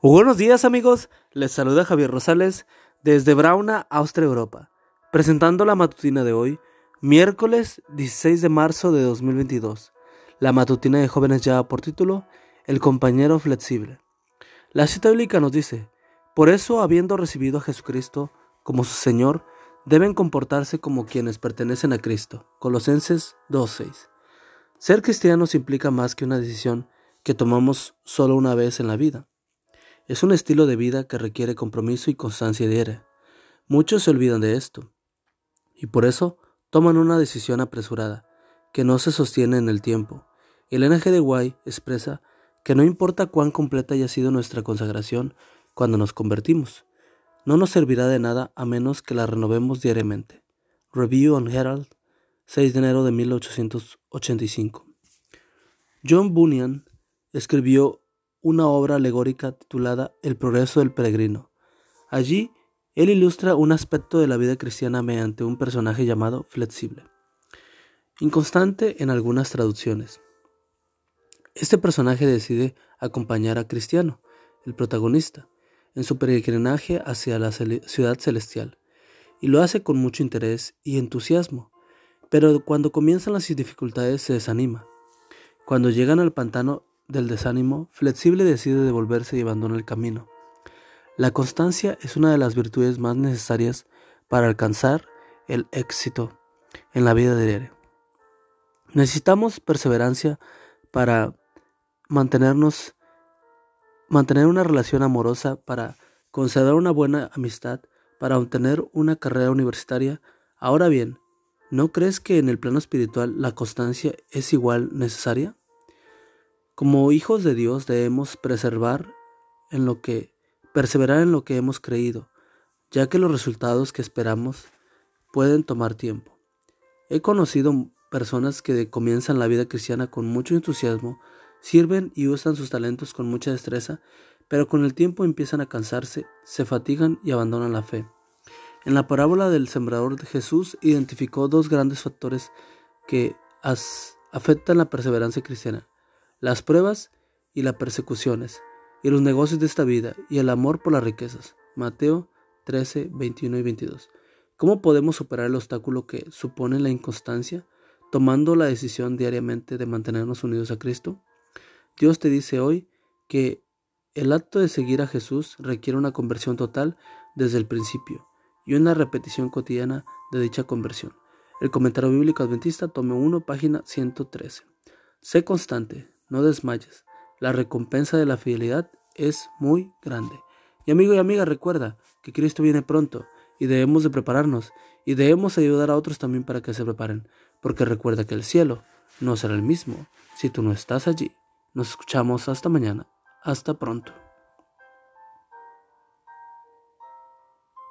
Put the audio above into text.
Buenos días amigos, les saluda Javier Rosales desde Brauna, Austria, Europa, presentando la matutina de hoy, miércoles 16 de marzo de 2022. La matutina de jóvenes lleva por título El compañero flexible. La cita bíblica nos dice, por eso habiendo recibido a Jesucristo como su Señor, deben comportarse como quienes pertenecen a Cristo. Colosenses 2.6. Ser cristianos implica más que una decisión que tomamos solo una vez en la vida. Es un estilo de vida que requiere compromiso y constancia diaria. Muchos se olvidan de esto y por eso toman una decisión apresurada que no se sostiene en el tiempo. El NG de Guay expresa que no importa cuán completa haya sido nuestra consagración cuando nos convertimos, no nos servirá de nada a menos que la renovemos diariamente. Review on Herald, 6 de enero de 1885. John Bunyan escribió una obra alegórica titulada El progreso del peregrino. Allí, él ilustra un aspecto de la vida cristiana mediante un personaje llamado flexible, inconstante en algunas traducciones. Este personaje decide acompañar a Cristiano, el protagonista, en su peregrinaje hacia la ciudad celestial, y lo hace con mucho interés y entusiasmo, pero cuando comienzan las dificultades se desanima. Cuando llegan al pantano del desánimo, Flexible decide devolverse y abandona el camino. La constancia es una de las virtudes más necesarias para alcanzar el éxito en la vida diaria. Necesitamos perseverancia para mantenernos, mantener una relación amorosa, para conceder una buena amistad, para obtener una carrera universitaria. Ahora bien, ¿no crees que en el plano espiritual la constancia es igual necesaria? Como hijos de Dios debemos preservar en lo que perseverar en lo que hemos creído, ya que los resultados que esperamos pueden tomar tiempo. He conocido personas que comienzan la vida cristiana con mucho entusiasmo, sirven y usan sus talentos con mucha destreza, pero con el tiempo empiezan a cansarse, se fatigan y abandonan la fe. En la parábola del sembrador Jesús identificó dos grandes factores que afectan la perseverancia cristiana las pruebas y las persecuciones, y los negocios de esta vida, y el amor por las riquezas. Mateo 13, 21 y 22. ¿Cómo podemos superar el obstáculo que supone la inconstancia, tomando la decisión diariamente de mantenernos unidos a Cristo? Dios te dice hoy que el acto de seguir a Jesús requiere una conversión total desde el principio y una repetición cotidiana de dicha conversión. El comentario bíblico adventista, tome 1, página 113. Sé constante, no desmayes. La recompensa de la fidelidad es muy grande. Y amigo y amiga, recuerda que Cristo viene pronto y debemos de prepararnos y debemos ayudar a otros también para que se preparen, porque recuerda que el cielo no será el mismo si tú no estás allí. Nos escuchamos hasta mañana. Hasta pronto.